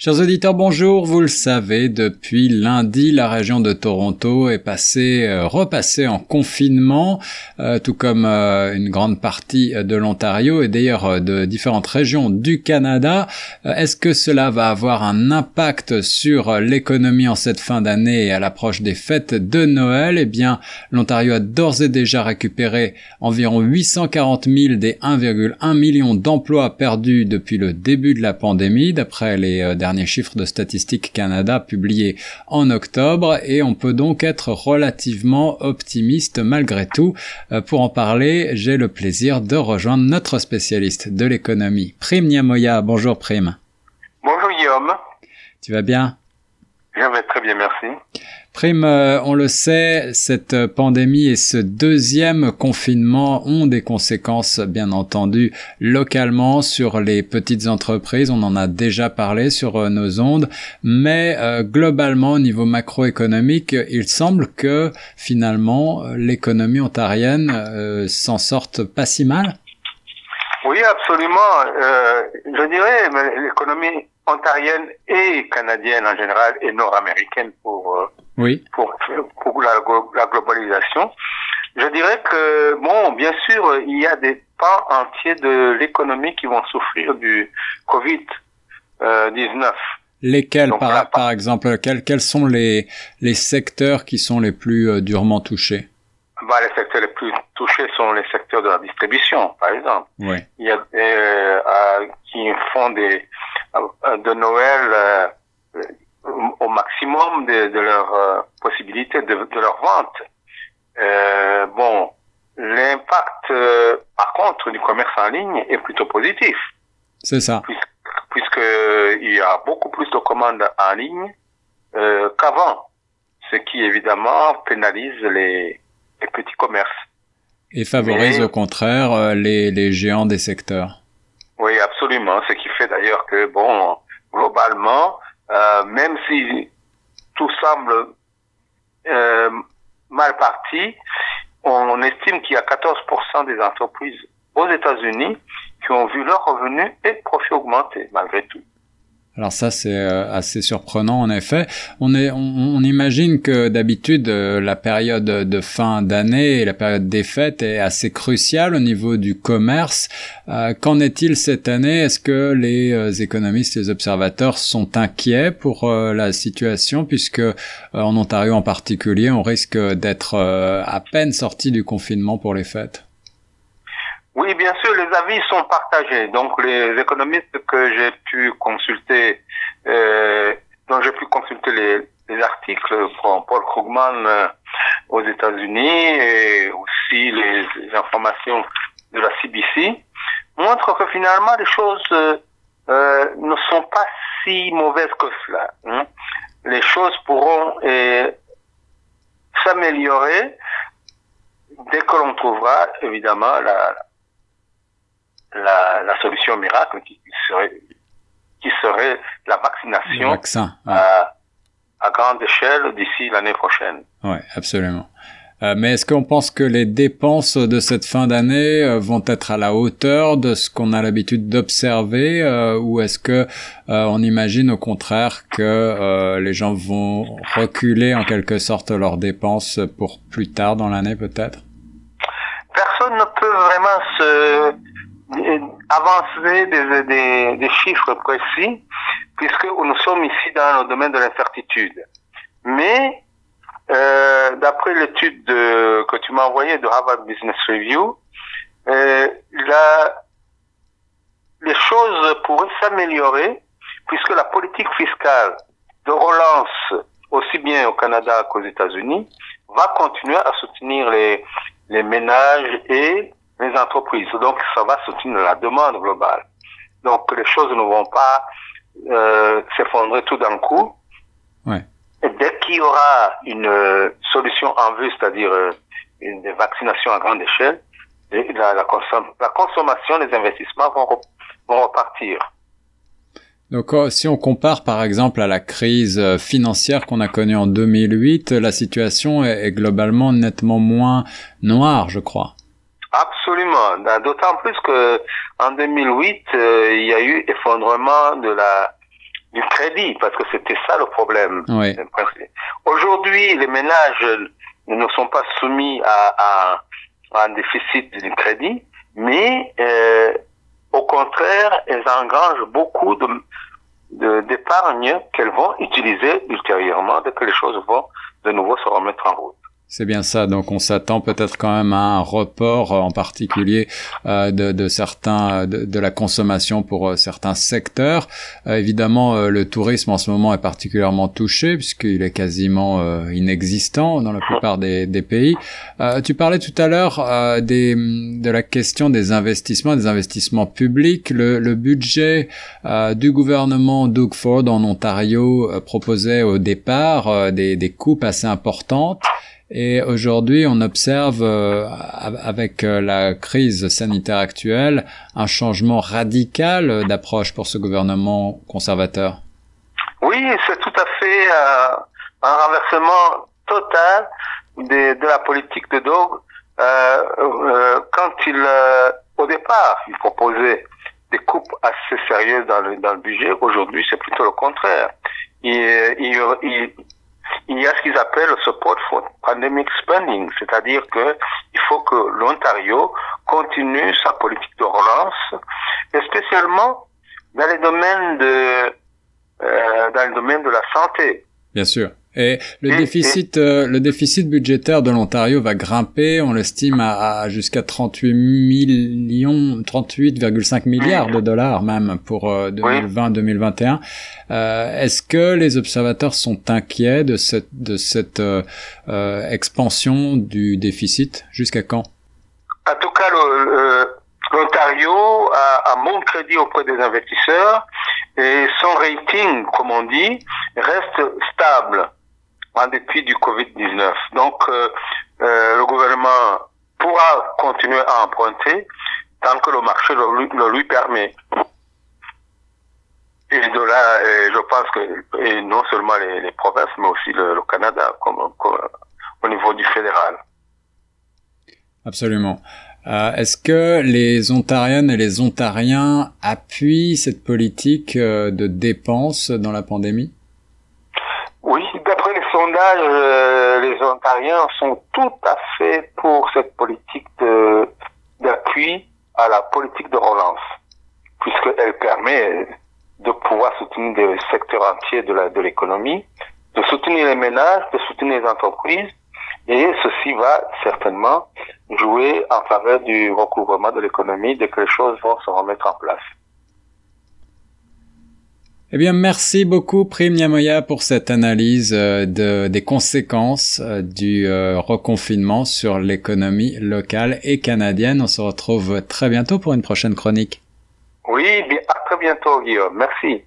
Chers auditeurs, bonjour. Vous le savez, depuis lundi, la région de Toronto est passée, euh, repassée en confinement, euh, tout comme euh, une grande partie de l'Ontario et d'ailleurs de différentes régions du Canada. Est-ce que cela va avoir un impact sur l'économie en cette fin d'année et à l'approche des fêtes de Noël? Eh bien, l'Ontario a d'ores et déjà récupéré environ 840 000 des 1,1 million d'emplois perdus depuis le début de la pandémie, d'après les dernières dernier chiffre de Statistique Canada publié en octobre et on peut donc être relativement optimiste malgré tout. Euh, pour en parler, j'ai le plaisir de rejoindre notre spécialiste de l'économie, Prime Niamoya. Bonjour Prime. Bonjour Guillaume. Tu vas bien? Très bien, merci. Prime, euh, on le sait, cette pandémie et ce deuxième confinement ont des conséquences, bien entendu, localement sur les petites entreprises. On en a déjà parlé sur euh, nos ondes, mais euh, globalement, au niveau macroéconomique, il semble que finalement l'économie ontarienne s'en sorte pas si mal. Oui, absolument. je dirais l'économie ontarienne et canadienne en général et nord-américaine pour oui. pour, pour la, la, globalisation. Je dirais que, bon, bien sûr, il y a des pans entiers de l'économie qui vont souffrir du Covid-19. Lesquels, par, par exemple, quels, quels sont les, les secteurs qui sont les plus euh, durement touchés? Bah, Les secteurs les plus touchés sont les secteurs de la distribution, par exemple. Oui. Il y a euh, euh, qui font des euh, de Noël euh, au maximum de, de leurs euh, possibilités de, de, leur vente. Euh, bon, l'impact, euh, par contre, du commerce en ligne est plutôt positif. C'est ça. Puisque, il y a beaucoup plus de commandes en ligne euh, qu'avant, ce qui évidemment pénalise les, les petits commerces. Et favorise au contraire les, les géants des secteurs. Oui, absolument. Ce qui fait d'ailleurs que, bon, globalement, euh, même si tout semble euh, mal parti, on estime qu'il y a 14% des entreprises aux États-Unis qui ont vu leurs revenus et profits augmenter malgré tout. Alors ça c'est euh, assez surprenant en effet. On imagine que d'habitude euh, la période de fin d'année et la période des fêtes est assez cruciale au niveau du commerce. Euh, qu'en est-il cette année? Est-ce que les économistes, les observateurs sont inquiets pour la situation puisque en Ontario en particulier, on risque d'être à peine sorti du confinement pour les fêtes? Oui, bien sûr, les avis sont partagés. Donc, les économistes que j'ai pu consulter, euh, dont j'ai pu consulter les, les articles pour Paul Krugman euh, aux États-Unis et aussi les, informations de la CBC, montrent que finalement les choses euh, euh, ne sont pas si mauvaises que cela. Hein. Les choses pourront euh, s'améliorer dès que l'on trouvera évidemment la, la, la solution miracle qui, serait qui serait la vaccination vaccin, à, à, grande échelle d'ici l'année prochaine. Oui, absolument. Euh, mais est-ce qu'on pense que les dépenses de cette fin d'année euh, vont être à la hauteur de ce qu'on a l'habitude d'observer euh, ou est-ce que euh, on imagine au contraire que les gens vont reculer en quelque sorte leurs dépenses pour plus tard dans l'année peut-être? Personne ne peut vraiment se avancer des, des, des, chiffres précis, puisque nous sommes ici dans le domaine de l'incertitude. Mais euh, d'après l'étude que tu m'as envoyée de Harvard Business Review, euh, la, les choses pourraient s'améliorer puisque la politique fiscale de relance, aussi bien au Canada qu'aux États-Unis, va continuer à soutenir les, les ménages et les entreprises. Donc, ça va soutenir la demande globale. Donc, les choses ne vont pas euh, s'effondrer tout d'un coup. Ouais. Et dès qu'il y aura une euh, solution en vue, c'est-à-dire euh, une vaccination à grande échelle, la, la, la consommation, les investissements vont, vont repartir. Donc oh, si on compare par exemple à la crise euh, financière qu'on a connue en 2008, la situation est, est globalement nettement moins noire, je crois. Absolument. D'autant plus que en 2008, euh, il y a eu effondrement de la du crédit, parce que c'était ça le problème. Oui. Aujourd'hui, les ménages ne sont pas soumis à, à, à un déficit du crédit, mais euh, au contraire, elles engrangent beaucoup de d'épargne qu'elles vont utiliser ultérieurement dès que les choses vont de nouveau se remettre en route. C'est bien ça. Donc on s'attend peut-être quand même à un report, en particulier euh, de, de, certains de, de, la consommation pour euh, certains secteurs. Euh, évidemment, euh, le tourisme en ce moment est particulièrement touché puisqu'il est quasiment euh, inexistant dans la plupart des, des pays. tu parlais tout à l'heure des de la question des investissements, des investissements publics. Le, le budget du gouvernement Doug Ford en Ontario proposait au départ des, des coupes assez importantes. Et aujourd'hui, on observe euh, avec euh, la crise sanitaire actuelle un changement radical d'approche pour ce gouvernement conservateur. Oui, c'est tout à fait euh, un renversement total de, la politique de Doug. quand il, au départ, il proposait des coupes assez sérieuses dans le, dans le budget, aujourd'hui, c'est plutôt le contraire. Il, il, il il y a ce qu'ils appellent le support for pandemic spending, c'est-à-dire que il faut que l'Ontario continue sa politique de relance, spécialement dans les domaines de euh, dans le domaine de la santé. Bien sûr. Et le déficit, euh, le déficit budgétaire de l'Ontario va grimper. On l'estime à, à jusqu'à 38 millions, 38,5 milliards de dollars même pour 2020-2021. Euh, euh, Est-ce que les observateurs sont inquiets de cette, de cette euh, euh expansion du déficit? Jusqu'à quand? En tout cas, l'Ontario a un bon crédit auprès des investisseurs et son rating, comme on dit, reste stable en dépit du Covid-19. Donc, euh, euh, le gouvernement pourra continuer à emprunter tant que le marché le, lui permet. Et de là, je pense que et non seulement les, provinces, mais aussi le, Canada, au niveau du fédéral. Absolument. Euh, Est-ce que les Ontariennes et les Ontariens appuient cette politique euh, de dépenses dans la pandémie? Euh, les Ontariens sont tout à fait pour cette politique d'appui à la politique de relance, puisqu'elle permet de pouvoir soutenir des secteurs entiers de l'économie, de soutenir les ménages, de soutenir les entreprises, et ceci va certainement jouer en faveur du recouvrement de l'économie dès que les choses vont se remettre en place. Eh bien, merci beaucoup, Prime Niamoya, pour cette analyse euh, de, des conséquences euh, du euh, reconfinement sur l'économie locale et canadienne. On se retrouve très bientôt pour une prochaine chronique. Oui, à très bientôt, Guillaume. Merci.